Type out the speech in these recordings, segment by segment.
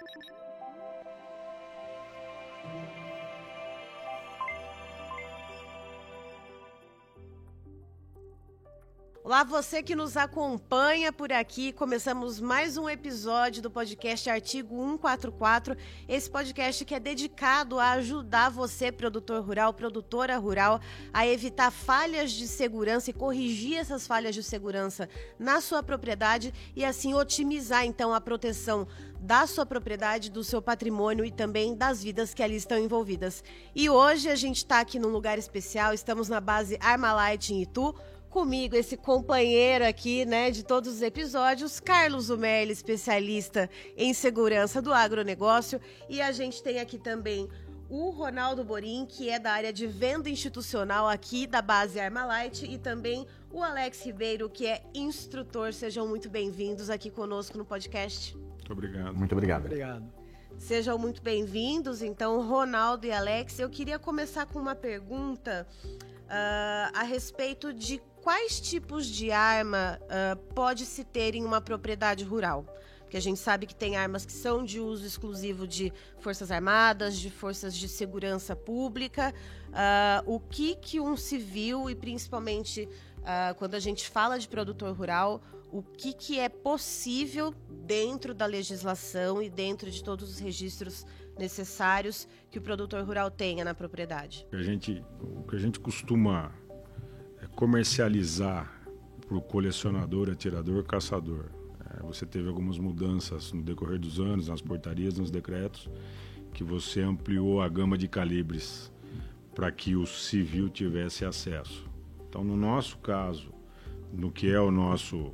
Thank you. Olá, você que nos acompanha por aqui. Começamos mais um episódio do podcast Artigo 144. Esse podcast que é dedicado a ajudar você, produtor rural, produtora rural, a evitar falhas de segurança e corrigir essas falhas de segurança na sua propriedade e assim otimizar então a proteção da sua propriedade, do seu patrimônio e também das vidas que ali estão envolvidas. E hoje a gente está aqui num lugar especial, estamos na base Armalite em Itu comigo esse companheiro aqui, né, de todos os episódios, Carlos Umelli, especialista em segurança do agronegócio, e a gente tem aqui também o Ronaldo Borim, que é da área de venda institucional aqui da base Armalite, e também o Alex Ribeiro, que é instrutor. Sejam muito bem-vindos aqui conosco no podcast. Muito obrigado. Muito obrigado. Obrigado. Sejam muito bem-vindos. Então, Ronaldo e Alex, eu queria começar com uma pergunta uh, a respeito de quais tipos de arma uh, pode-se ter em uma propriedade rural? Porque a gente sabe que tem armas que são de uso exclusivo de forças armadas, de forças de segurança pública. Uh, o que que um civil e principalmente uh, quando a gente fala de produtor rural, o que que é possível dentro da legislação e dentro de todos os registros necessários que o produtor rural tenha na propriedade? A gente, o que a gente costuma comercializar para o colecionador, atirador, caçador. É, você teve algumas mudanças no decorrer dos anos, nas portarias, nos decretos, que você ampliou a gama de calibres para que o civil tivesse acesso. Então, no nosso caso, no que é o nosso,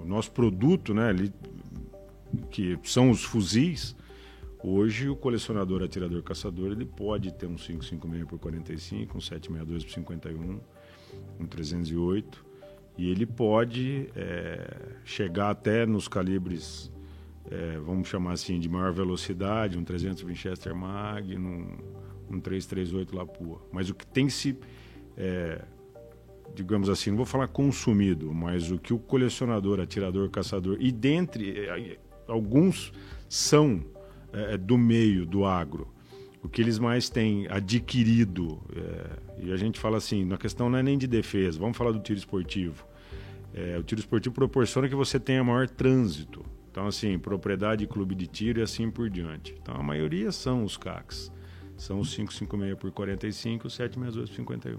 o nosso produto, né, que são os fuzis, hoje o colecionador, atirador, caçador, ele pode ter um 556 por 45, um 762 por 51, um 308, e ele pode é, chegar até nos calibres, é, vamos chamar assim, de maior velocidade, um 300 Winchester Mag, um, um 338 Lapua. Mas o que tem se, é, digamos assim, não vou falar consumido, mas o que o colecionador, atirador, caçador, e dentre é, alguns são é, do meio do agro, o que eles mais têm adquirido, é, e a gente fala assim, na questão não é nem de defesa, vamos falar do tiro esportivo. É, o tiro esportivo proporciona que você tenha maior trânsito. Então, assim, propriedade, clube de tiro e assim por diante. Então, a maioria são os CACs. São os 556 por 45 e 762 por 51.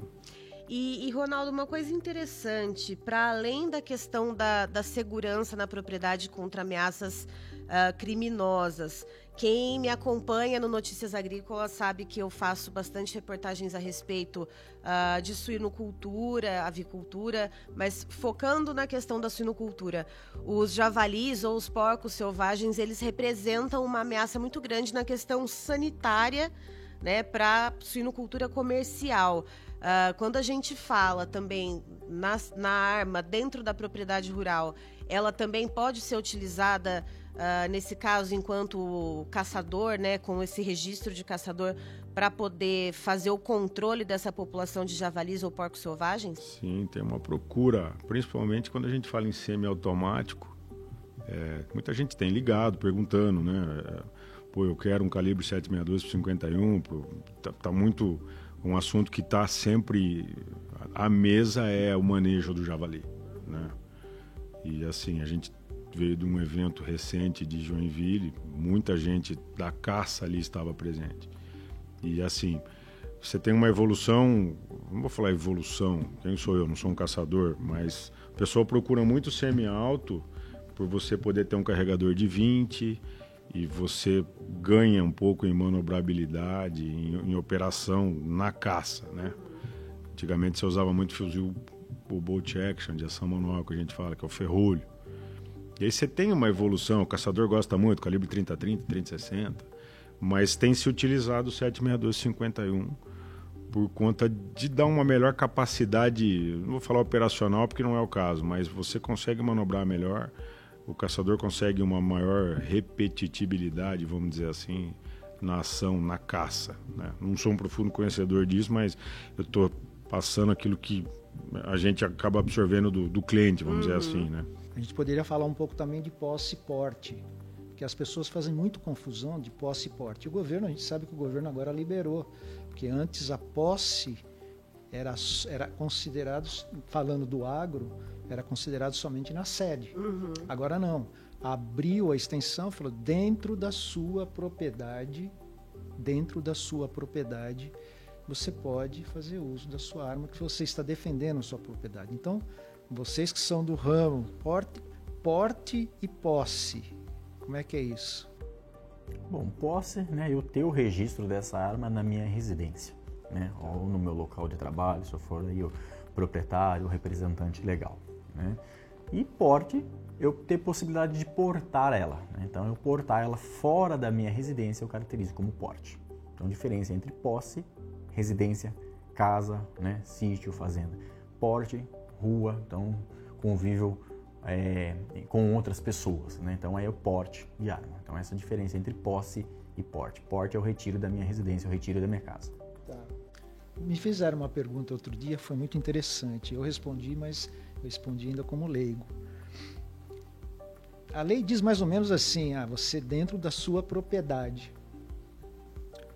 E, e, Ronaldo, uma coisa interessante, para além da questão da, da segurança na propriedade contra ameaças uh, criminosas. Quem me acompanha no Notícias Agrícolas sabe que eu faço bastante reportagens a respeito uh, de suinocultura, avicultura, mas focando na questão da suinocultura. Os javalis ou os porcos selvagens, eles representam uma ameaça muito grande na questão sanitária né, para suinocultura comercial. Uh, quando a gente fala também na, na arma dentro da propriedade rural, ela também pode ser utilizada uh, nesse caso, enquanto caçador, né, com esse registro de caçador, para poder fazer o controle dessa população de javalis ou porcos selvagens? Sim, tem uma procura, principalmente quando a gente fala em semiautomático. É, muita gente tem ligado, perguntando, né? É, pô, eu quero um calibre 762 por 51, pô, tá, tá muito um assunto que está sempre à mesa é o manejo do javali, né? E assim, a gente veio de um evento recente de Joinville, muita gente da caça ali estava presente. E assim, você tem uma evolução, não vou falar evolução, quem sou eu? Não sou um caçador, mas o pessoal procura muito semi-alto por você poder ter um carregador de 20 e você ganha um pouco em manobrabilidade, em, em operação na caça, né? Antigamente você usava muito fuzil o bolt action de ação manual que a gente fala, que é o ferrolho. E aí você tem uma evolução, o caçador gosta muito, calibre 30-30, 30-60, mas tem se utilizado o 762-51 por conta de dar uma melhor capacidade, não vou falar operacional porque não é o caso, mas você consegue manobrar melhor, o caçador consegue uma maior repetitibilidade, vamos dizer assim, na ação, na caça. Né? Não sou um profundo conhecedor disso, mas eu estou passando aquilo que a gente acaba absorvendo do, do cliente, vamos uhum. dizer assim, né? A gente poderia falar um pouco também de posse-porte, porque as pessoas fazem muito confusão de posse e porte. O governo, a gente sabe que o governo agora liberou, porque antes a posse era, era considerado, falando do agro, era considerado somente na sede. Uhum. Agora não. Abriu a extensão, falou dentro da sua propriedade, dentro da sua propriedade, você pode fazer uso da sua arma que você está defendendo a sua propriedade. Então, vocês que são do ramo, porte, porte e posse, como é que é isso? Bom, posse, né, eu ter o registro dessa arma na minha residência, né, ou no meu local de trabalho, se eu for aí o proprietário, o representante legal, né. E porte, eu ter possibilidade de portar ela, né? então eu portar ela fora da minha residência eu caracterizo como porte. Então, diferença entre posse, residência, casa, né, sítio, fazenda, porte, rua, então convívio é, com outras pessoas, né? Então aí é o porte de arma. Então essa é a diferença entre posse e porte. Porte é o retiro da minha residência, o retiro da minha casa. Tá. Me fizeram uma pergunta outro dia, foi muito interessante. Eu respondi, mas eu respondi ainda como leigo. A lei diz mais ou menos assim: ah, você dentro da sua propriedade.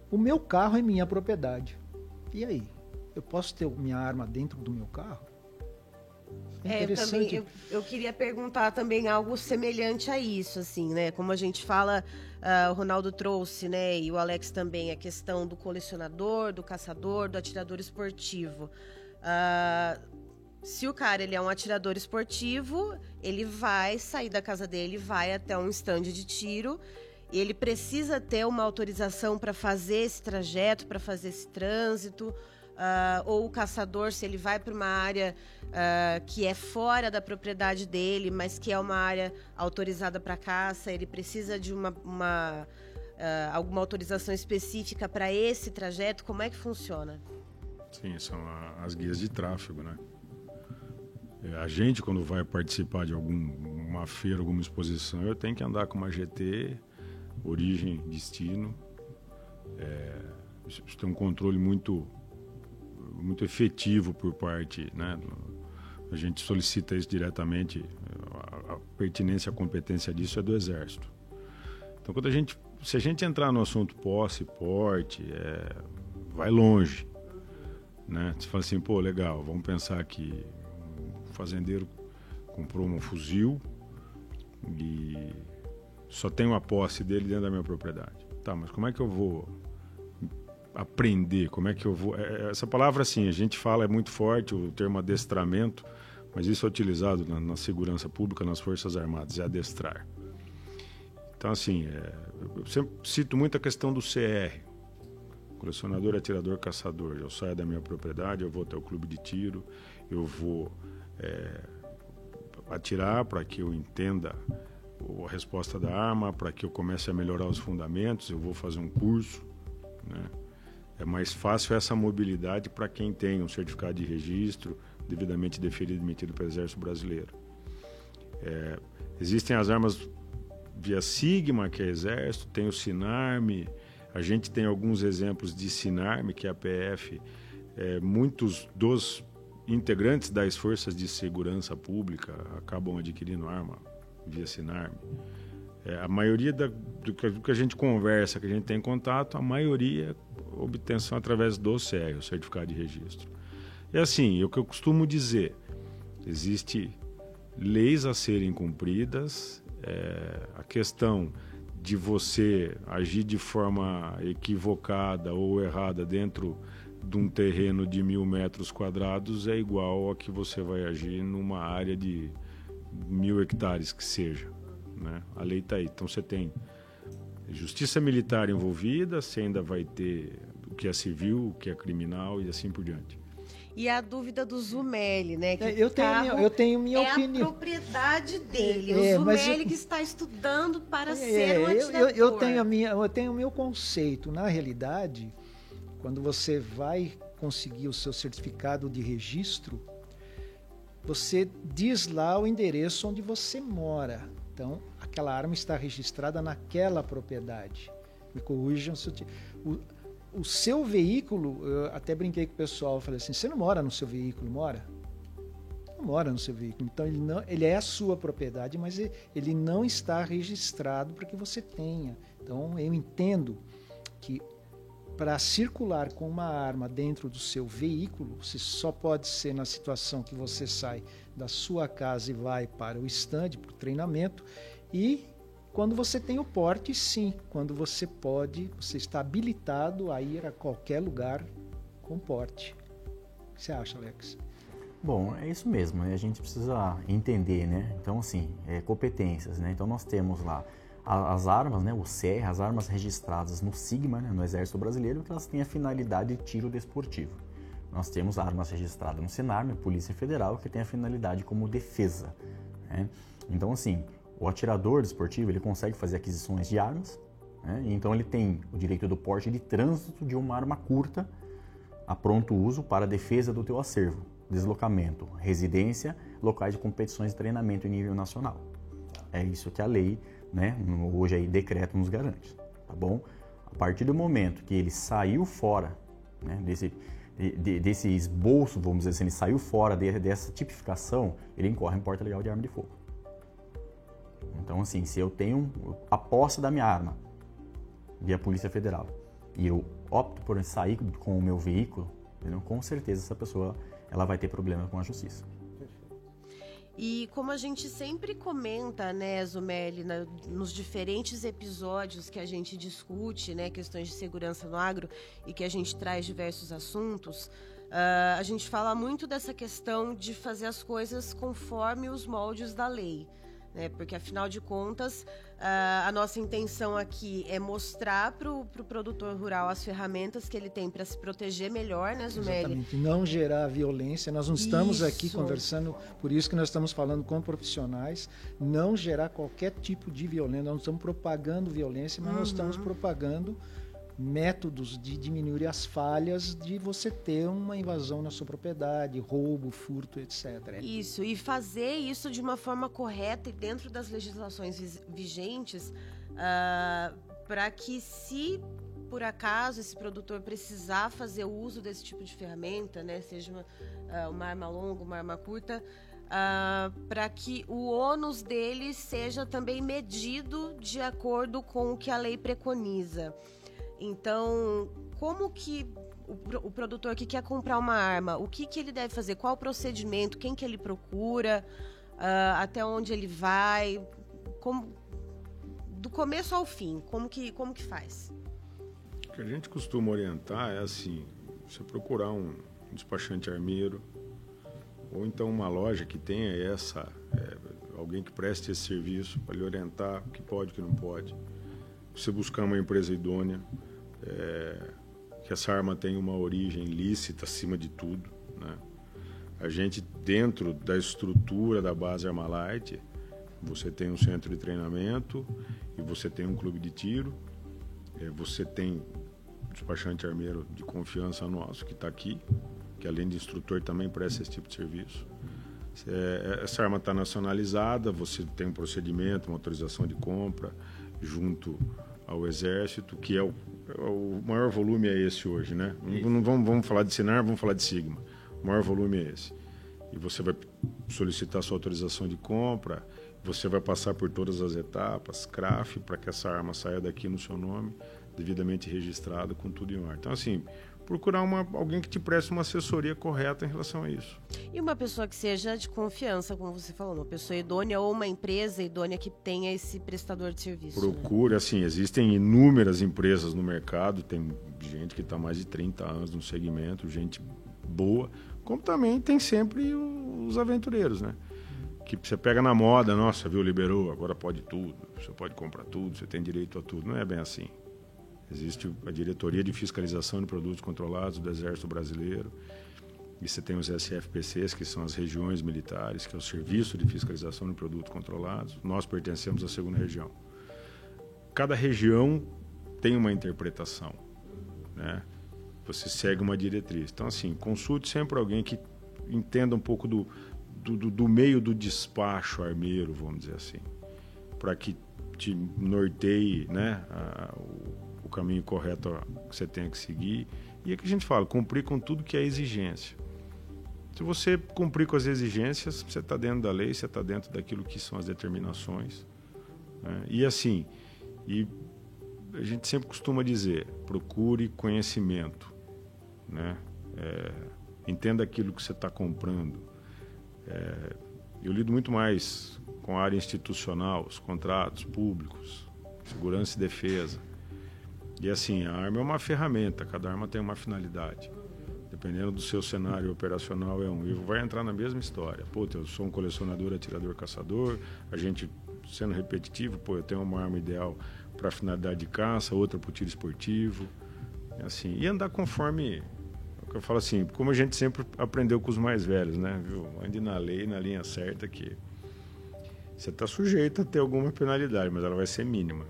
O meu carro é minha propriedade. E aí? Eu posso ter minha arma dentro do meu carro? É, eu, também, eu, eu, queria perguntar também algo semelhante a isso, assim, né? Como a gente fala, uh, o Ronaldo trouxe, né? E o Alex também, a questão do colecionador, do caçador, do atirador esportivo. Uh, se o cara ele é um atirador esportivo, ele vai sair da casa dele, vai até um stand de tiro. Ele precisa ter uma autorização para fazer esse trajeto, para fazer esse trânsito uh, ou o caçador, se ele vai para uma área uh, que é fora da propriedade dele, mas que é uma área autorizada para caça, ele precisa de uma, uma uh, alguma autorização específica para esse trajeto? Como é que funciona? Sim, são as guias de tráfego, né? É, a gente, quando vai participar de alguma feira, alguma exposição, eu tenho que andar com uma GT, origem, destino. É, isso tem um controle muito muito efetivo por parte, né? A gente solicita isso diretamente, a, a pertinência, a competência disso é do Exército. Então, quando a gente, se a gente entrar no assunto posse, porte, é, vai longe, né? Você fala assim, pô, legal, vamos pensar que um fazendeiro comprou um fuzil e só tem uma posse dele dentro da minha propriedade. Tá, mas como é que eu vou aprender? Como é que eu vou. É, é, essa palavra, assim, a gente fala, é muito forte, o termo adestramento, mas isso é utilizado na, na segurança pública, nas Forças Armadas, é adestrar. Então, assim, é, eu sempre cito muito a questão do CR. Colecionador, atirador, caçador. Eu saio da minha propriedade, eu vou até o clube de tiro, eu vou é, atirar para que eu entenda a resposta da arma, para que eu comece a melhorar os fundamentos, eu vou fazer um curso, né? É mais fácil essa mobilidade para quem tem um certificado de registro devidamente deferido e emitido pelo Exército Brasileiro. É, existem as armas via Sigma, que é Exército, tem o Sinarme, a gente tem alguns exemplos de Sinarme, que é a PF. É, muitos dos integrantes das forças de segurança pública acabam adquirindo arma via Sinarme. É, a maioria da, do, que, do, que, a gente conversa, que a gente tem contato, a maioria obtenção através do CR, o Certificado de Registro. Assim, é o que eu costumo dizer, existe leis a serem cumpridas, é, a questão de você agir de forma equivocada ou errada dentro de um terreno de mil metros quadrados é igual a que você vai agir numa área de mil hectares que seja. Né? A lei está aí. Então você tem justiça militar envolvida, você ainda vai ter o que é civil, o que é criminal e assim por diante. E a dúvida do Zumeli, né? Que é, eu, tenho minha, eu tenho minha é opinião. É a propriedade dele. É, o Zumeli eu, que está estudando para é, ser um atirador. Eu, eu, tenho a minha, eu tenho o meu conceito. Na realidade, quando você vai conseguir o seu certificado de registro, você diz lá o endereço onde você mora. Então, aquela arma está registrada naquela propriedade. Me corrijam se o, o seu veículo, eu até brinquei com o pessoal, falei assim, você não mora no seu veículo, mora? não mora no seu veículo. Então ele, não, ele é a sua propriedade, mas ele não está registrado para que você tenha. Então eu entendo que para circular com uma arma dentro do seu veículo, você só pode ser na situação que você sai da sua casa e vai para o estande, para o treinamento, e quando você tem o porte, sim, quando você pode, você está habilitado a ir a qualquer lugar com porte. O que você acha, Alex? Bom, é isso mesmo. Né? A gente precisa entender, né? Então, assim, é, competências, né? Então, nós temos lá as armas, né? O CR, as armas registradas no SIGMA, né? no Exército Brasileiro, que elas têm a finalidade de tiro desportivo. Nós temos armas registradas no SENARM, Polícia Federal, que tem a finalidade como defesa. Né? Então, assim, o atirador desportivo ele consegue fazer aquisições de armas, né? então ele tem o direito do porte de trânsito de uma arma curta a pronto uso para a defesa do teu acervo deslocamento, residência, locais de competições e treinamento em nível nacional. É isso que a lei, né, hoje aí decreto nos garante, tá bom? A partir do momento que ele saiu fora né, desse, de, desse esboço, vamos dizer assim, ele saiu fora de, dessa tipificação, ele incorre em porta legal de arma de fogo. Então, assim, se eu tenho a posse da minha arma via Polícia Federal e eu opto por sair com o meu veículo, entendeu? com certeza essa pessoa ela vai ter problema com a justiça. E como a gente sempre comenta, né, Zumeli, na, nos diferentes episódios que a gente discute, né, questões de segurança no agro e que a gente traz diversos assuntos, uh, a gente fala muito dessa questão de fazer as coisas conforme os moldes da lei né? Porque afinal de contas, uh, a nossa intenção aqui é mostrar para o pro produtor rural as ferramentas que ele tem para se proteger melhor, né, Zumeli? Exatamente. Não gerar violência. Nós não estamos isso. aqui conversando, por isso que nós estamos falando com profissionais, não gerar qualquer tipo de violência. Nós não estamos propagando violência, mas uhum. nós estamos propagando métodos de diminuir as falhas de você ter uma invasão na sua propriedade, roubo, furto, etc. Isso, e fazer isso de uma forma correta e dentro das legislações vigentes, uh, para que se por acaso esse produtor precisar fazer uso desse tipo de ferramenta, né, seja uma, uh, uma arma longa, uma arma curta, uh, para que o ônus dele seja também medido de acordo com o que a lei preconiza. Então, como que o, o, produtor que quer comprar uma arma, o que, que ele deve fazer? Qual o procedimento? Quem que ele procura? Uh, até onde ele vai? Como, do começo ao fim, como que, como que faz? O que a gente costuma orientar é assim, você procurar um despachante armeiro, ou então uma loja que tenha essa, é, alguém que preste esse serviço para lhe orientar o que pode o que não pode. Você buscar uma empresa idônea, é, que essa arma tem uma origem lícita acima de tudo. Né? A gente, dentro da estrutura da base Armalite, você tem um centro de treinamento e você tem um clube de tiro, é, você tem um despachante armeiro de confiança nosso que está aqui, que além de instrutor também presta esse tipo de serviço. É, essa arma está nacionalizada, você tem um procedimento, uma autorização de compra junto ao Exército, que é o o maior volume é esse hoje, né? Não vamos, vamos falar de Sinar, vamos falar de Sigma. O maior volume é esse. E você vai solicitar sua autorização de compra, você vai passar por todas as etapas, CRAF, para que essa arma saia daqui no seu nome, devidamente registrada, com tudo em ordem. Então, assim, procurar uma, alguém que te preste uma assessoria correta em relação a isso. E uma pessoa que seja de confiança, como você falou, uma pessoa idônea ou uma empresa idônea que tenha esse prestador de serviço. Né? Procure, né? assim, existem inúmeras empresas no mercado, tem gente que está mais de 30 anos no segmento, gente boa, como também tem sempre os aventureiros, né? Que você pega na moda, nossa, viu, liberou, agora pode tudo, você pode comprar tudo, você tem direito a tudo. Não é bem assim. Existe a Diretoria de Fiscalização de Produtos Controlados do Exército Brasileiro. E você tem os SFPCs, que são as regiões militares, que é o Serviço de Fiscalização de Produtos Controlados. Nós pertencemos à segunda região. Cada região tem uma interpretação, né? Você segue uma diretriz. Então, assim, consulte sempre alguém que entenda um pouco do, do, do meio do despacho armeiro, vamos dizer assim, para que te norteie, né? A, o, caminho correto que você tem que seguir. E é que a gente fala, cumprir com tudo que é exigência. Se você cumprir com as exigências, você está dentro da lei, você está dentro daquilo que são as determinações. Né? E assim, e a gente sempre costuma dizer, procure conhecimento, né? É, entenda aquilo que você está comprando. É, eu lido muito mais com a área institucional, os contratos públicos, segurança e defesa. E assim, a arma é uma ferramenta, cada arma tem uma finalidade. Dependendo do seu cenário operacional, é um. E vai entrar na mesma história. Pô, eu sou um colecionador, atirador, caçador. A gente, sendo repetitivo, pô, eu tenho uma arma ideal para finalidade de caça, outra para o tiro esportivo. Assim, e andar conforme eu falo assim, como a gente sempre aprendeu com os mais velhos, né? Viu? Ande na lei, na linha certa, que você está sujeito a ter alguma penalidade, mas ela vai ser mínima.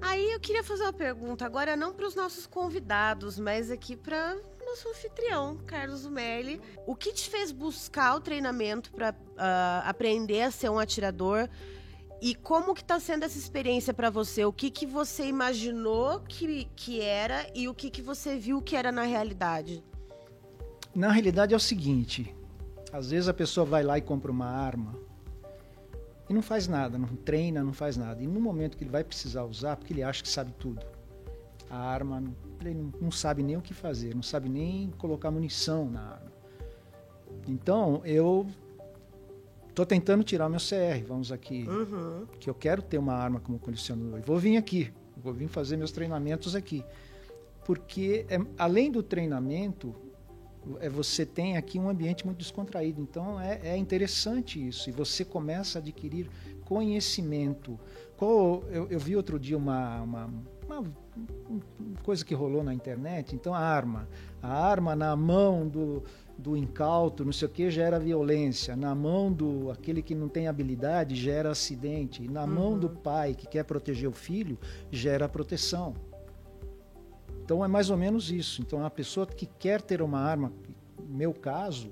Aí eu queria fazer uma pergunta, agora não para os nossos convidados, mas aqui para nosso anfitrião, Carlos Merli. O que te fez buscar o treinamento para uh, ah, aprender a ser um atirador? E como que está sendo essa experiência para você? O que, que você imaginou que, que era e o que, que você viu que era na realidade? Na realidade é o seguinte: às vezes a pessoa vai lá e compra uma arma e não faz nada, não treina, não faz nada. E no momento que ele vai precisar usar, porque ele acha que sabe tudo, a arma, ele não sabe nem o que fazer, não sabe nem colocar munição na arma. Então eu estou tentando tirar o meu CR, vamos aqui, uhum. que eu quero ter uma arma como colecionador. Vou vir aqui, vou vir fazer meus treinamentos aqui. Porque, é, além do treinamento, você tem aqui um ambiente muito descontraído. Então é, é interessante isso. E você começa a adquirir conhecimento. Qual, eu, eu vi outro dia uma, uma, uma, coisa que rolou na internet. Então a arma. A arma na mão do, do incauto, não sei o que, gera violência. Na mão do aquele que não tem habilidade, gera acidente. Na uhum. mão do pai que quer proteger o filho, gera proteção. Então é mais ou menos isso. Então a pessoa que quer ter uma arma, no meu caso,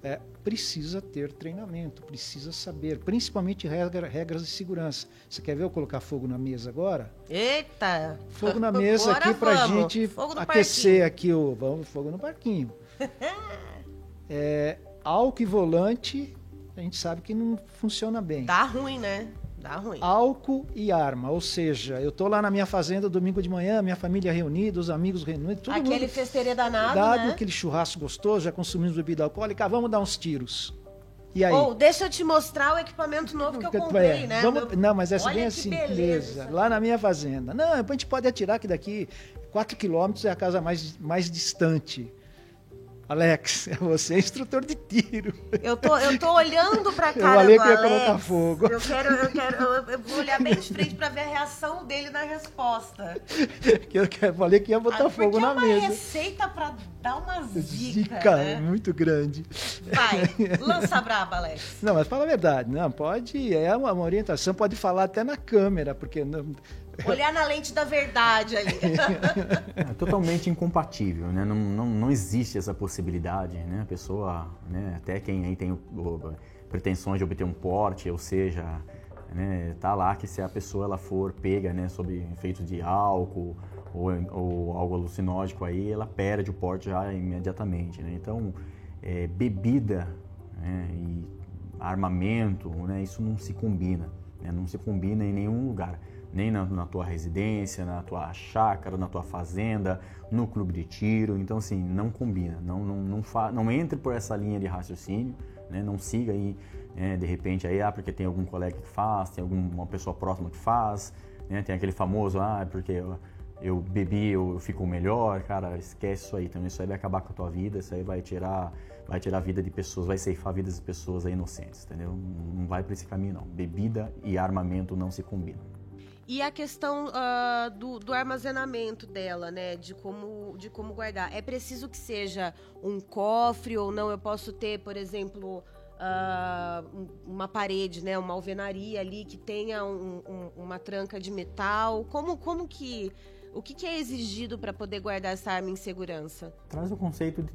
é, precisa ter treinamento, precisa saber, principalmente regra, regras de segurança. Você quer ver eu colocar fogo na mesa agora? Eita! Fogo na mesa aqui para a gente aquecer parquinho. aqui o vamos fogo no parquinho. é, álcool e volante, a gente sabe que não funciona bem. Tá ruim, né? Dá ruim. Álcool e arma. Ou seja, eu tô lá na minha fazenda domingo de manhã, minha família reunida, os amigos reunidos, todo Aquele festeirê danado, dado, né? aquele churrasco gostoso, já consumimos bebida alcoólica, vamos dar uns tiros. E aí? Ou oh, deixa eu te mostrar o equipamento novo que eu comprei, é, né? Vamos, Meu... Não, mas é bem assim, beleza. Lá na minha fazenda. Não, a gente pode atirar que daqui 4 quilômetros é a casa mais, mais distante. Alex, é você é instrutor de tiro. Eu tô, eu tô olhando pra cara eu falei do que ia colocar fogo. Eu quero, eu quero, eu, eu, vou olhar bem de frente pra ver a reação dele na resposta. eu, eu falei que ia botar ah, fogo na mesa. é uma receita pra dar uma zica, zica né? muito grande. Vai, lança braba, Alex. Não, mas fala a verdade, não, pode, é uma, uma orientação, pode falar até na câmera, porque não, Olhar na lente da verdade ali. É totalmente incompatível, né? Não, não, não existe essa possibilidade, né? A pessoa, né? até quem aí tem o, o, pretensões de obter um porte, ou seja, né? tá lá que se a pessoa ela for pega, né? Sob efeito de álcool ou, ou algo alucinógeno aí, ela perde o porte já imediatamente, né? Então, é, bebida né? e armamento, né? Isso não se combina, né? Não se combina em nenhum lugar nem na, na, tua residência, na tua chácara, na tua fazenda, no clube de tiro. Então, assim, não combina. Não, não, não, fa, não entre por essa linha de raciocínio, né? não siga aí, né? de repente, aí, ah, porque tem algum colega que faz, tem alguma pessoa próxima que faz, né? tem aquele famoso, ah, porque eu, eu bebi, eu, eu fico melhor. Cara, esquece isso aí também. Isso aí vai acabar com a tua vida, isso aí vai tirar vai tirar a vida de pessoas, vai ceifar vidas de pessoas inocentes, entendeu? Não vai para esse caminho não. Bebida e armamento não se combinam. E a questão uh, do, do, armazenamento dela, né? De como, de como guardar. É preciso que seja um cofre ou não? Eu posso ter, por exemplo, uh, uma parede, né? Uma alvenaria ali que tenha um, um, uma tranca de metal. Como, como que... O que, que é exigido para poder guardar essa arma em segurança? Traz o conceito de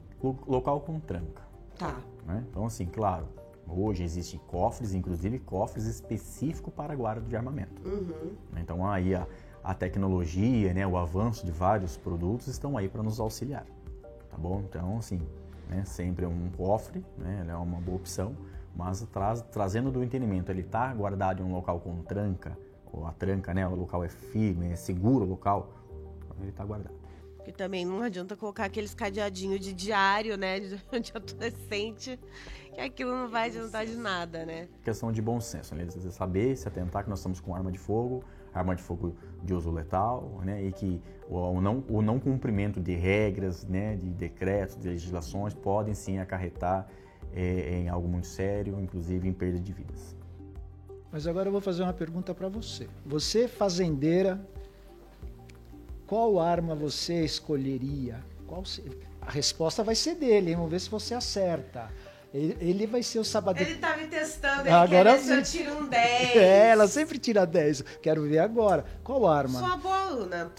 local com tranca. Tá. Né? Então, assim, claro, Hoje existem cofres, inclusive cofres específicos para guarda de armamento. Uhum. Então aí a, a tecnologia, né, o avanço de vários produtos estão aí para nos auxiliar, tá bom? Então assim, né? sempre um cofre, né? é uma boa opção, mas traz, trazendo do entendimento, ele está guardado em um local com tranca, ou a tranca, né? o local é firme, é seguro o local, ele está guardado. Porque também não adianta colocar aqueles cadeadinhos de diário, né, de, de adolescente, que aquilo não vai adiantar de nada, né? Questão de bom senso, né? Saber, se atentar que nós estamos com arma de fogo, arma de fogo de uso letal, né? E que o não, o não cumprimento de regras, né? De decretos, de legislações podem sim acarretar é, em algo muito sério, inclusive em perda de vidas. Mas agora eu vou fazer uma pergunta para você. Você, fazendeira, qual arma você escolheria? Qual se... A resposta vai ser dele, hein? vamos ver se você acerta. Ele, ele vai ser o sabadeiro. Ele tá me testando, ele agora quer ver se eu tiro um 10. É, ela sempre tira 10. Quero ver agora. Qual arma? Sou uma boa aluna.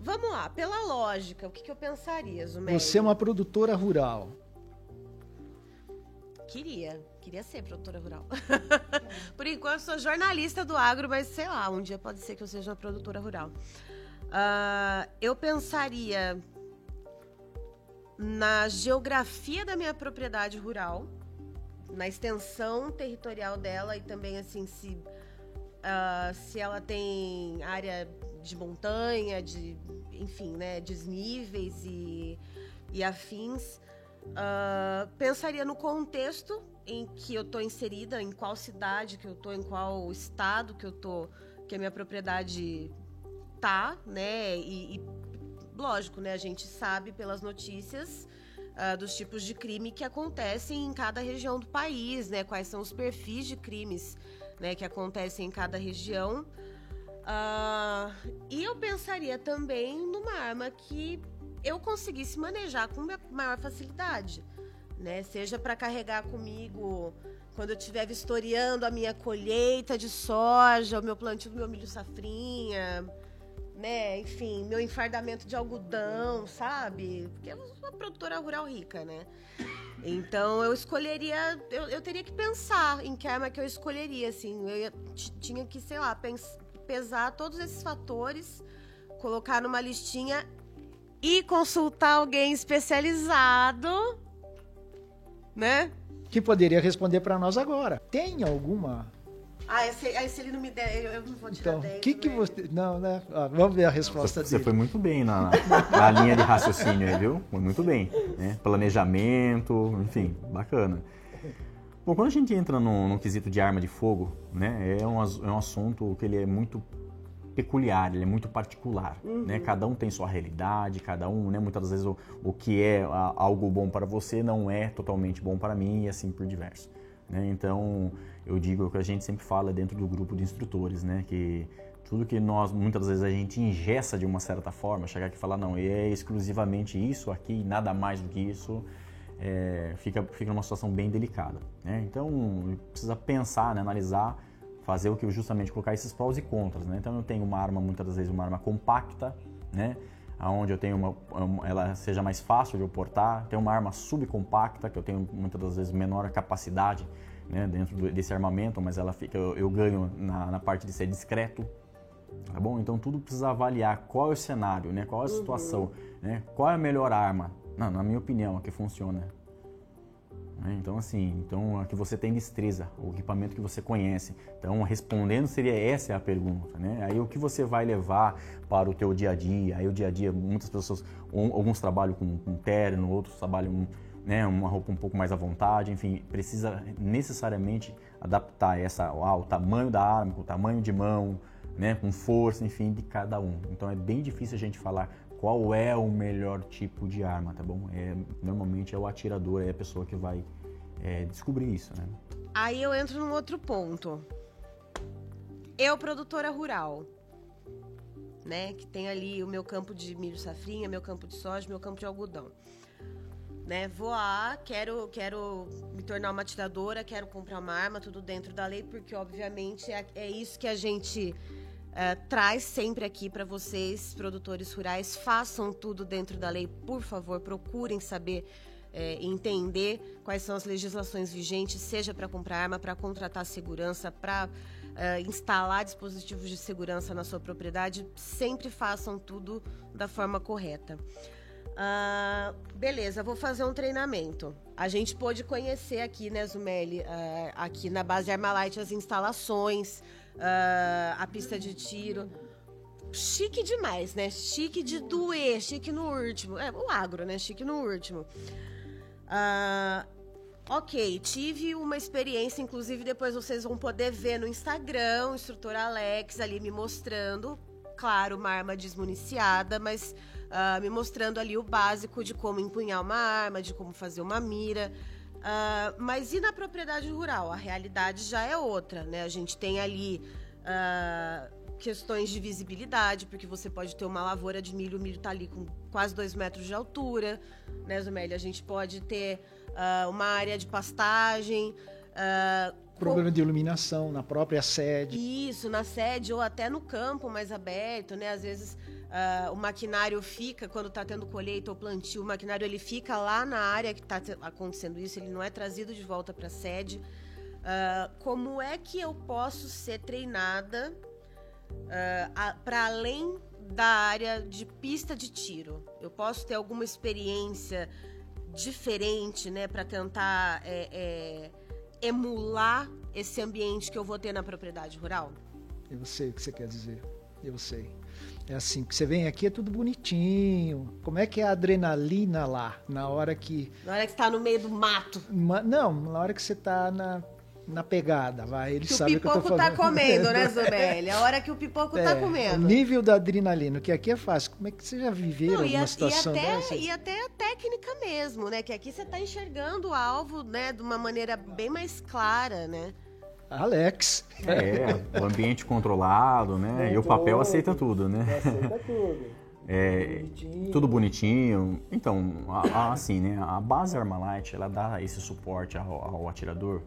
Vamos lá, pela lógica, o que, que eu pensaria, Zumeiro? Você é uma produtora rural. Queria, queria ser produtora rural. Por enquanto, sou jornalista do agro, mas sei lá, um dia pode ser que eu seja uma produtora rural. Uh, eu pensaria na geografia da minha propriedade rural, na extensão territorial dela e também assim se uh, se ela tem área de montanha, de enfim, né, desníveis e, e afins. Uh, pensaria no contexto em que eu estou inserida, em qual cidade que eu estou, em qual estado que eu estou, que a minha propriedade tá, né? E, e lógico, né? A gente sabe pelas notícias uh, dos tipos de crime que acontecem em cada região do país, né? Quais são os perfis de crimes, né? Que acontecem em cada região. Uh, e eu pensaria também numa arma que eu conseguisse manejar com maior facilidade, né? Seja para carregar comigo quando eu estiver vistoriando a minha colheita de soja, o meu plantio do meu milho safrinha, né? Enfim, meu enfardamento de algodão, sabe? Porque eu sou uma produtora rural rica, né? Então eu escolheria, eu, eu teria que pensar em que arma que eu escolheria, assim. Eu ia, tinha que, sei lá, pesar todos esses fatores, colocar numa listinha e consultar alguém especializado, né? Que poderia responder para nós agora. Tem alguma ah, se, aí se ele não me der, eu, eu não vou tirar então, 10. que, que você. Não, né? Ah, vamos ver a resposta você, dele. Você foi muito bem na, na linha de raciocínio aí, viu? Foi muito bem. Né? Planejamento, enfim, bacana. Bom, quando a gente entra no, no quesito de arma de fogo, né, é um, é um assunto que ele é muito peculiar, ele é muito particular, uhum. né? Cada um tem sua realidade, cada um, né? Muitas vezes o, o que é algo bom para você não é totalmente bom para mim e assim por diverso. Né? Então, eu digo que a gente sempre fala dentro do grupo de instrutores, né? que tudo que nós, muitas vezes, a gente ingessa de uma certa forma, chegar aqui e falar, não, é exclusivamente isso aqui, nada mais do que isso, é, fica, fica numa situação bem delicada. Né? Então, precisa pensar, né? analisar, fazer o que justamente colocar esses prós e contras. Né? Então, eu tenho uma arma, muitas das vezes, uma arma compacta, né? onde eu tenho uma, ela seja mais fácil de eu portar. Tem uma arma subcompacta, que eu tenho muitas das vezes menor capacidade né, dentro desse armamento, mas ela fica, eu, eu ganho na, na, parte de ser discreto. Tá bom? Então tudo precisa avaliar qual é o cenário, né? qual é a situação, uhum. né? qual é a melhor arma. Não, na minha opinião, a que funciona. Né? Então, assim, então a que você tem destreza, o equipamento que você conhece. Então, respondendo seria essa a pergunta, né? Aí o que você vai levar para o teu dia a dia? Aí o dia a dia, muitas pessoas, alguns trabalham com, com terno, outros trabalham né, uma roupa um pouco mais à vontade, enfim, precisa necessariamente adaptar essa ao tamanho da arma, o tamanho de mão, né, com força, enfim, de cada um. Então é bem difícil a gente falar qual é o melhor tipo de arma, tá bom? É, normalmente é o atirador, é a pessoa que vai é, descobrir isso, né? Aí eu entro num outro ponto. Eu, produtora rural, né? Que tem ali o meu campo de milho safrinha, meu campo de soja, meu campo de algodão. Né, voar, quero, quero me tornar uma atiradora, quero comprar uma arma, tudo dentro da lei, porque obviamente é, é isso que a gente é, traz sempre aqui para vocês, produtores rurais, façam tudo dentro da lei, por favor, procurem saber é, entender quais são as legislações vigentes, seja para comprar arma, para contratar segurança, para é, instalar dispositivos de segurança na sua propriedade, sempre façam tudo da forma correta. Uh, beleza, vou fazer um treinamento. A gente pôde conhecer aqui, né, Zumeli, uh, aqui na base Armalite, as instalações, uh, a pista de tiro. Chique demais, né? Chique de doer, chique no último. É, o agro, né? Chique no último. ok, tive uma experiência, inclusive depois vocês vão poder ver no Instagram, o instrutor Alex ali me mostrando. Claro, uma arma desmuniciada, mas uh, me mostrando ali o básico de como empunhar uma arma, de como fazer uma mira. Uh, mas e na propriedade rural? A realidade já é outra, né? A gente tem ali uh, questões de visibilidade, porque você pode ter uma lavoura de milho, o milho está ali com quase dois metros de altura, né? A gente pode ter uh, uma área de pastagem. Problema de iluminação na própria sede. Isso, na sede ou até no campo mais aberto, né? Às vezes Uh, o maquinário fica, quando está tendo colheita ou plantio, o maquinário ele fica lá na área que está acontecendo isso, ele não é trazido de volta para a sede. Uh, como é que eu posso ser treinada uh, para além da área de pista de tiro? Eu posso ter alguma experiência diferente, né, para tentar é, é, emular esse ambiente que eu vou ter na propriedade rural? Eu sei o que você quer dizer. Eu sei. É assim, que você vem aqui é tudo bonitinho. Como é que é a adrenalina lá, na hora que... Na hora que está no meio do mato. Não, na hora que você está na, na pegada, vai. Ele que sabe o pipoco que eu tô tá falando. comendo, né, Zubelli? A hora que o pipoco é, tá comendo. O nível da adrenalina, que aqui é fácil. Como é que você já viveram Não, uma a, situação e até, dessa? E até a técnica mesmo, né? Que aqui você tá enxergando o alvo, né, de uma maneira bem mais clara, né? Alex. É, o ambiente controlado, né? e o papel aceita tudo, né? Aceita tudo. É, Bonitinho. tudo bonitinho. Então, a- a- assim, né? A base Armalite, ela dá esse suporte ao, ao atirador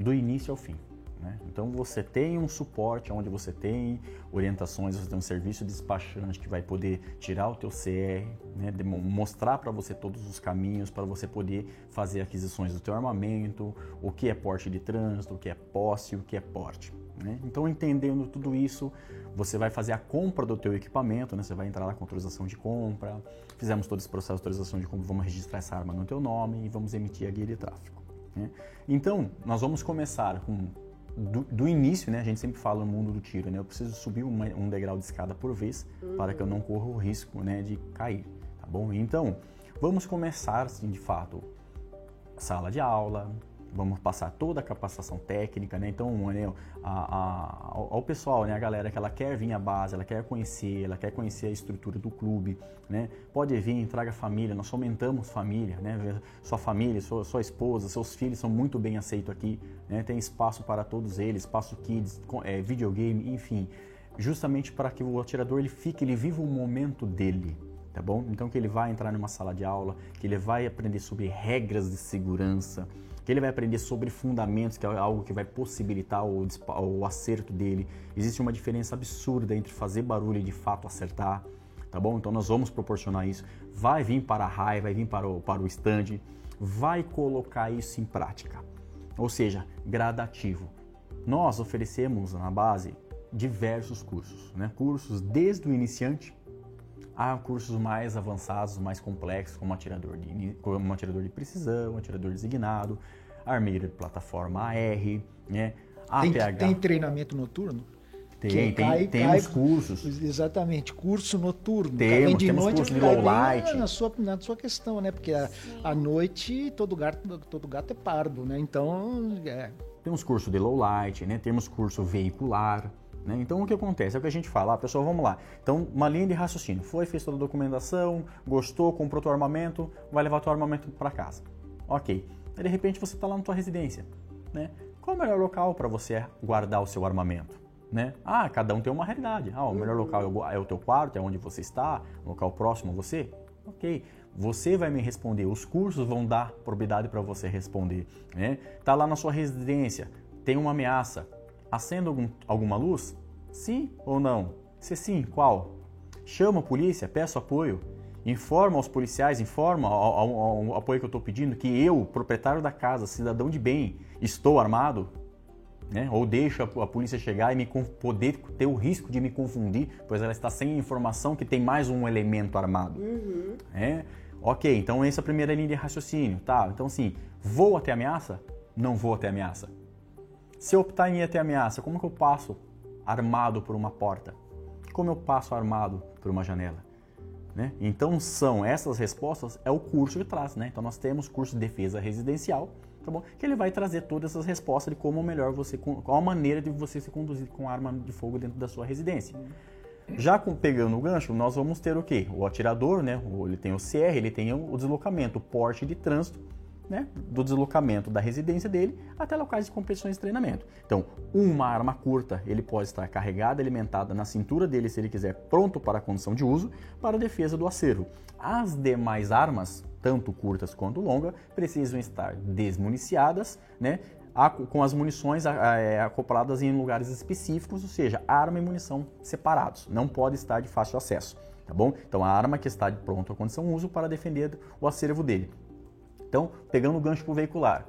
do início ao fim. Né? Então, você tem um suporte onde você tem orientações, você tem um serviço de despachante que vai poder tirar o teu CR, né? mostrar para você todos os caminhos para você poder fazer aquisições do teu armamento, o que é porte de trânsito, o que é posse, o que é porte. né? Então, entendendo tudo isso, você vai fazer a compra do teu equipamento, né? você vai entrar lá com autorização de compra, fizemos todo esse processo de autorização de compra, vamos registrar essa arma no teu nome e vamos emitir a guia de tráfego. Né? Então, nós vamos começar com do, do início, né? A gente sempre fala no mundo do tiro, né? Eu preciso subir uma- um degrau de escada por vez para que eu não corra o risco, né, de cair, tá bom? Então, vamos começar, assim, de fato, sala de aula, vamos passar toda a capacitação técnica, né? Então, né, a, a, ao, pessoal, né, a galera que ela quer vir à base, ela quer conhecer, ela quer conhecer a estrutura do clube, né? Pode vir, traga família, nós fomentamos família, né? Sua família, sua, sua esposa, seus filhos são muito bem aceitos aqui, né? Tem espaço para todos eles, espaço kids, é, videogame, enfim, justamente para que o atirador ele fique, ele viva o momento dele, tá bom? Então que ele vai entrar numa sala de aula, que ele vai aprender sobre regras de segurança, que ele vai aprender sobre fundamentos, que é algo que vai possibilitar o, o acerto dele. Existe uma diferença absurda entre fazer barulho e de fato acertar, tá bom? Então nós vamos proporcionar isso. Vai vir para a RAI, vai vir para o, para o stand, vai colocar isso em prática. Ou seja, gradativo. Nós oferecemos na base diversos cursos, né? Cursos desde o iniciante Há cursos mais avançados, mais complexos, como atirador de, como atirador de precisão, atirador designado, armeira de plataforma AR, né? Tem, APH. tem treinamento noturno? Tem, tem- cai, temos cai. cursos. Exatamente, curso noturno. Temos, de temos noite, curso de low light. Na sua, na sua questão, né? Porque a, à noite todo gato, todo gato é pardo, né? Então, é, Temos curso de low light, né? Temos curso veicular. Né? Então o que acontece? É o que a gente fala, ah, pessoal, vamos lá. Então, uma linha de raciocínio. Foi, fez toda a documentação, gostou, comprou teu armamento, vai levar teu armamento para casa. Ok. Aí, de repente você está lá na tua residência. Né? Qual é o melhor local para você guardar o seu armamento? Né? Ah, cada um tem uma realidade. Ah, o melhor local é o- é o teu quarto, é onde você está, local próximo a você. Ok. Você vai me responder, os cursos vão dar probabilidade para você responder. Né? Tá lá na sua residência, tem uma ameaça. Acenda algum, alguma luz? Sim ou não? Se sim, qual? Chama a polícia, peço apoio. Informa aos policiais, informa ao, ao- ao apoio que eu estou pedindo que eu, proprietário da casa, cidadão de bem, estou armado né? Ou deixa a polícia chegar e me poder ter o risco de me confundir, pois ela está sem informação que tem mais um elemento armado. né? Ok, então essa é a primeira linha de raciocínio, tá? Então assim, vou até ameaça? Não vou até ameaça. Se eu optar em ir até ameaça, como que eu passo armado por uma porta? Como eu passo armado por uma janela? Né? Então são essas respostas, é o curso que traz, né? Então nós temos curso de defesa residencial, tá bom? Que ele vai trazer todas essas respostas de como melhor você, qual a maneira de você se conduzir com arma de fogo dentro da sua residência. Já com, pegando o gancho, nós vamos ter o quê? O atirador, né? Ele tem o CR, ele tem o deslocamento, o porte de trânsito, né? Do deslocamento da residência dele até locais de competições de treinamento. Então, uma arma curta, ele pode estar carregada, alimentada na cintura dele, se ele quiser, pronto para a condição de uso, para a defesa do acervo. As demais armas, tanto curtas quanto longas, precisam estar desmuniciadas, né? com as munições é, acopladas em lugares específicos, ou seja, arma e munição separados, não pode estar de fácil acesso, tá bom? Então a arma que está de pronto a condição uso para defender o acervo dele. Então, pegando o gancho para o veicular,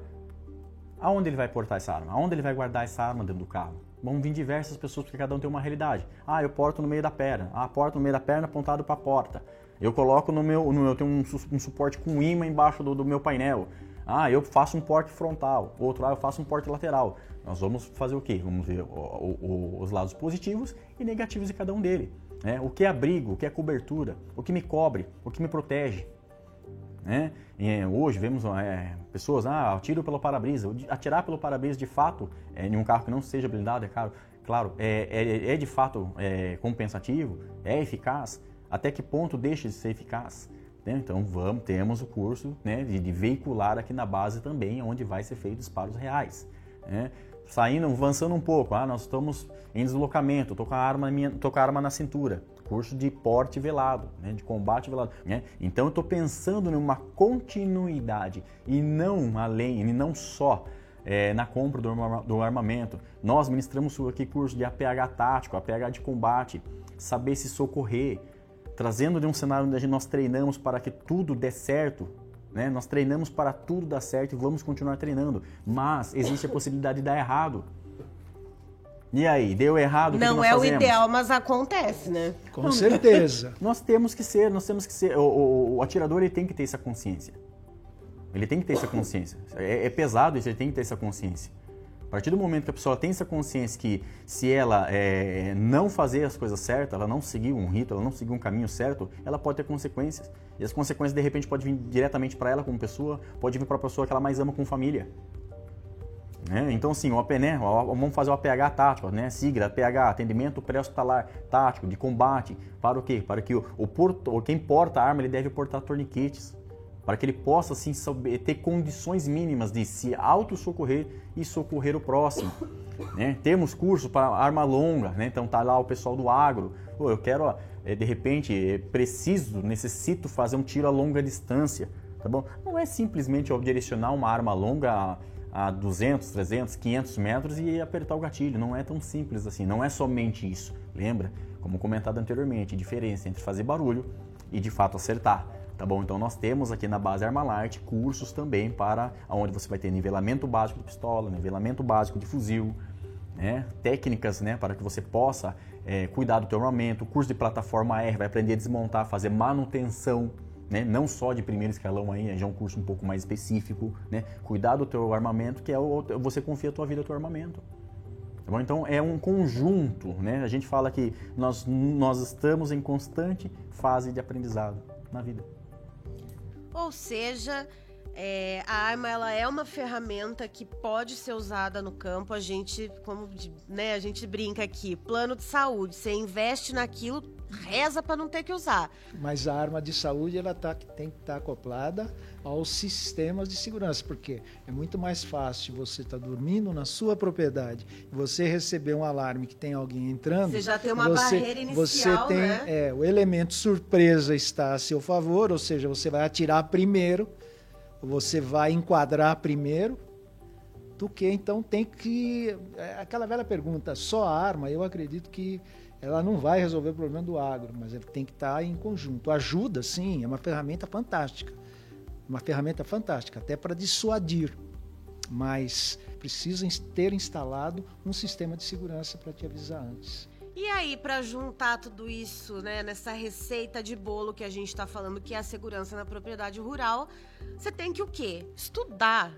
aonde ele vai portar essa arma? Aonde ele vai guardar essa arma dentro do carro? Vão vir diversas pessoas porque cada um tem uma realidade. Ah, eu porto no meio da perna. Ah, porto no meio da perna apontado para a porta. Eu coloco no meu, no, eu tenho um, um suporte com imã embaixo do, do meu painel. Ah, eu faço um porte frontal, outro, ah, eu faço um porte lateral. Nós vamos fazer o quê? Vamos ver o, o, os lados positivos e negativos de cada um dele. Né? O que é abrigo, o que é cobertura, o que me cobre, o que me protege. Né? E, é, hoje vemos é, pessoas, ah, atiro pelo para-brisa. Atirar pelo para-brisa, de fato, é, em um carro que não seja blindado, é claro, claro é, é, é de fato compensativo, é eficaz. Até que ponto deixa de ser eficaz? Né? Então vamos, temos o curso né, de, de, veicular aqui na base também, onde vai ser feito disparos reais. Né? Saindo, avançando um pouco, ah, nós estamos em deslocamento, estou com, com a arma na cintura, curso de porte velado, né, de combate velado. Né? Então eu estou pensando numa continuidade e não além, e não só é, na compra do, armamento. Nós ministramos aqui curso de APH tático, APH de combate, saber se socorrer, trazendo de um cenário onde nós treinamos para que tudo dê certo, né? Nós treinamos para tudo dar certo e vamos continuar treinando, mas existe a possibilidade de dar errado. E aí, deu errado? Não que é fazemos? o ideal, mas acontece, né? Com Não, certeza. nós temos que ser, nós temos que ser. O, o, o, atirador ele tem que ter essa consciência. Ele tem que ter essa consciência. É, é pesado isso, ele tem que ter essa consciência. A partir do momento que a pessoa tem essa consciência que se ela é, não fazer as coisas certas, ela não seguir um rito, ela não seguir um caminho certo, ela pode ter consequências. E as consequências de repente podem vir diretamente para ela como pessoa, pode vir para a pessoa que ela mais ama como família. Né? Então, assim, o AP, né? vamos fazer o APH tático, né? sigla, APH, atendimento pré-hospitalar tático, de combate, para o quê? Para que o, o porto, quem porta a arma, ele deve portar torniquetes, para que ele possa assim ter condições mínimas de se auto-socorrer e socorrer o próximo. Né? Temos curso para arma longa, né? então tá lá o pessoal do agro. Pô, eu quero, é, de repente, é, preciso, necessito fazer um tiro a longa distância, tá bom? Não é simplesmente eu direcionar uma arma longa a, a 200, 300, 500 metros e apertar o gatilho. Não é tão simples assim. Não é somente isso. Lembra, como comentado anteriormente, a diferença entre fazer barulho e de fato acertar tá bom? Então nós temos aqui na base Armalite cursos também para onde você vai ter nivelamento básico de pistola, nivelamento básico de fuzil, né? técnicas né, para que você possa é, cuidar do teu armamento, curso de plataforma R, vai aprender a desmontar, fazer manutenção, né? não só de primeiro escalão aí, já é um curso um pouco mais específico, né? cuidar do teu armamento, que é o, você confia a tua vida, o teu armamento. Tá bom? Então é um conjunto, né? A gente fala que nós, nós estamos em constante fase de aprendizado na vida. Ou seja, é, a arma ela é uma ferramenta que pode ser usada no campo. A gente, como né, a gente brinca aqui, plano de saúde. Você investe naquilo, reza para não ter que usar. Mas a arma de saúde ela tá, tem que estar tá acoplada aos sistemas de segurança, porque é muito mais fácil você estar tá dormindo na sua propriedade, você receber um alarme que tem alguém entrando. Você já tem uma você, barreira inicial, Você tem né? é, o elemento surpresa está a seu favor, ou seja, você vai atirar primeiro, você vai enquadrar primeiro, do que então tem que é aquela velha pergunta, só a arma, eu acredito que ela não vai resolver o problema do agro, mas ele tem que estar em conjunto. Ajuda, sim, é uma ferramenta fantástica. Uma ferramenta fantástica, até para dissuadir. Mas precisa ter instalado um sistema de segurança para te avisar antes. E aí, para juntar tudo isso, né, nessa receita de bolo que a gente está falando, que é a segurança na propriedade rural, você tem que o quê? Estudar,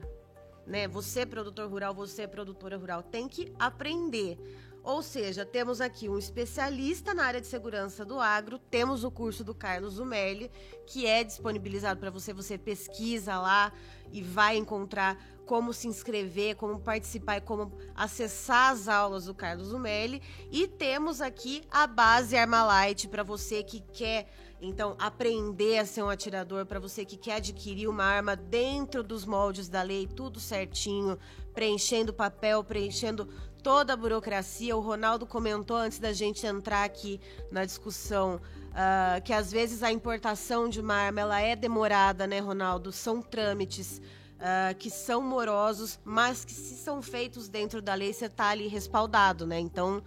né? Você, produtor rural, você, produtora rural, tem que aprender. Ou seja, temos aqui um especialista na área de segurança do agro, temos o curso do Carlos Zumelli, que é disponibilizado para você, você pesquisa lá e vai encontrar como se inscrever, como participar e como acessar as aulas do Carlos Zumelli. E temos aqui a base Armalite para você que quer então aprender a ser um atirador, para você que quer adquirir uma arma dentro dos moldes da lei, tudo certinho, preenchendo papel, preenchendo toda a burocracia. O Ronaldo comentou antes da gente entrar aqui na discussão uh, que às vezes a importação de uma arma ela é demorada, né, Ronaldo? São trâmites. Uh, que são morosos, mas que se são feitos dentro da lei, você está ali respaldado, né? Então,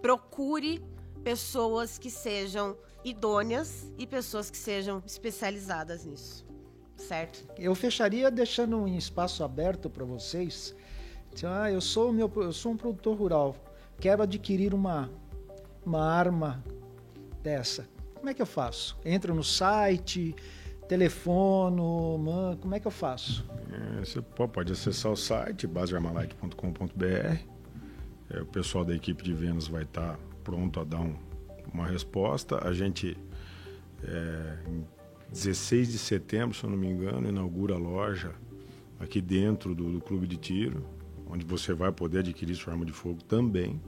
procure pessoas que sejam idôneas e pessoas que sejam especializadas nisso, certo? Eu fecharia deixando um espaço aberto para vocês ah, eu sou meu, eu sou um produtor rural, quero adquirir uma uma arma dessa. Como é que eu faço? Entro no site, telefono, man, como é que eu faço? É, você pode acessar o site basearmalite.com.br. É, o pessoal da equipe de vendas vai estar pronto a dar um, uma resposta. A gente, é, em 16 de setembro, se eu não me engano, inaugura a loja aqui dentro do, do clube de tiro onde você vai poder adquirir sua arma de fogo também.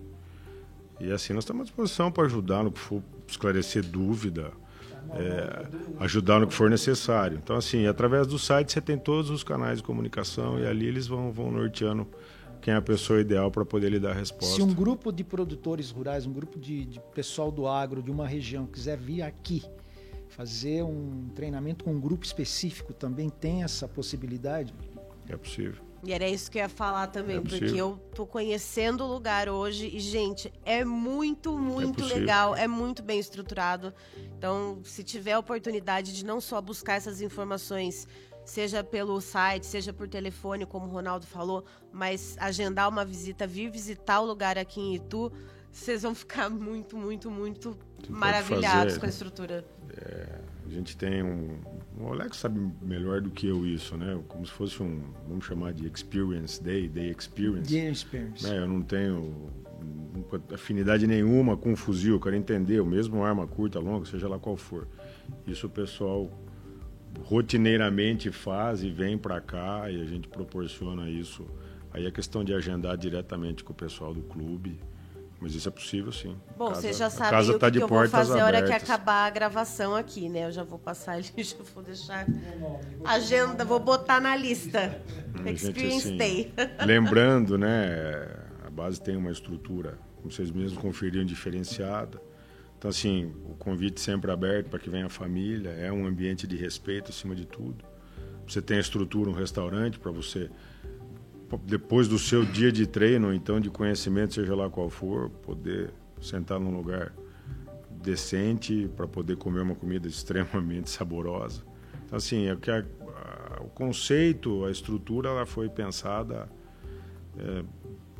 E assim, nós estamos à disposição para ajudar no que for esclarecer dúvida, é, ajudar no que for necessário. Então, assim, através do site você tem todos os canais de comunicação e ali eles vão, vão norteando quem é a pessoa ideal para poder lhe dar a resposta. Se um grupo de produtores rurais, um grupo de, de pessoal do agro de uma região quiser vir aqui fazer um treinamento com um grupo específico, também tem essa possibilidade? É possível. E era isso que eu ia falar também, é porque eu tô conhecendo o lugar hoje e, gente, é muito, muito é legal, é muito bem estruturado. Então, se tiver a oportunidade de não só buscar essas informações, seja pelo site, seja por telefone, como o Ronaldo falou, mas agendar uma visita, vir visitar o lugar aqui em Itu, vocês vão ficar muito, muito, muito maravilhados fazer, com a estrutura. É, a gente tem um, o Alex sabe melhor do que eu isso, né? Como se fosse um, vamos chamar de experience day, day experience. Day experience. Né? Eu não tenho afinidade nenhuma com fuzil, eu quero entender, o mesmo arma curta, longa, seja lá qual for. Isso o pessoal rotineiramente faz e vem para cá e a gente proporciona isso. Aí é questão de agendar diretamente com o pessoal do clube mas isso é possível, sim. Bom, casa, vocês já sabem o tá que, que eu vou fazer a hora que acabar a gravação aqui, né? Eu já vou passar ali, já vou deixar agenda, vou botar na lista. Hum, Experience assim, Day. Lembrando, né? A base tem uma estrutura, como vocês mesmos conferiram, diferenciada. Então, assim, o convite sempre aberto para que venha a família. É um ambiente de respeito, acima de tudo. Você tem a estrutura, um restaurante para você depois do seu dia de treino, então de conhecimento, seja lá qual for, poder sentar num lugar decente para poder comer uma comida extremamente saborosa. Então, assim, é que a, a, o conceito, a estrutura, ela foi pensada é,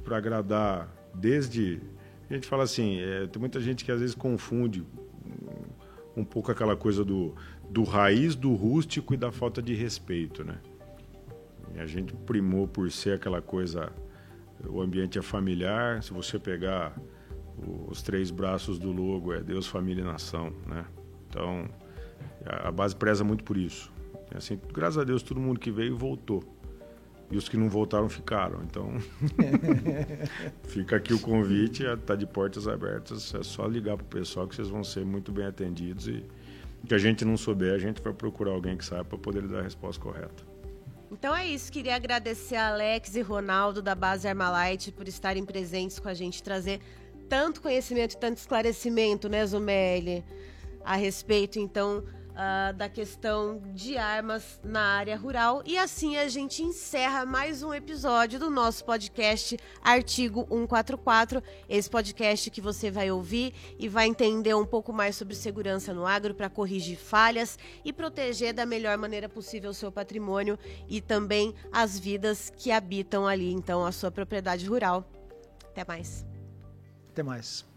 para agradar desde. A gente fala assim, é, tem muita gente que às vezes confunde um, um pouco aquela coisa do, do raiz, do rústico e da falta de respeito, né? A gente primou por ser aquela coisa, o ambiente é familiar. Se você pegar os três braços do logo, é Deus, família e nação, né? Então, a base preza muito por isso. Assim, graças a Deus, todo mundo que veio voltou. E os que não voltaram ficaram. Então, fica aqui o convite, está de portas abertas. É só ligar para o pessoal que vocês vão ser muito bem atendidos. E que a gente não souber, a gente vai procurar alguém que saiba para poder dar a resposta correta. Então é isso, queria agradecer a Alex e Ronaldo da base Armalite por estarem presentes com a gente, trazer tanto conhecimento tanto esclarecimento, né, Zumeli, a respeito, então, uh, da questão de armas na área rural. E assim a gente encerra mais um episódio do nosso podcast Artigo 144. Esse podcast que você vai ouvir e vai entender um pouco mais sobre segurança no agro para corrigir falhas e proteger da melhor maneira possível o seu patrimônio e também as vidas que habitam ali, então, a sua propriedade rural. Até mais. Até mais.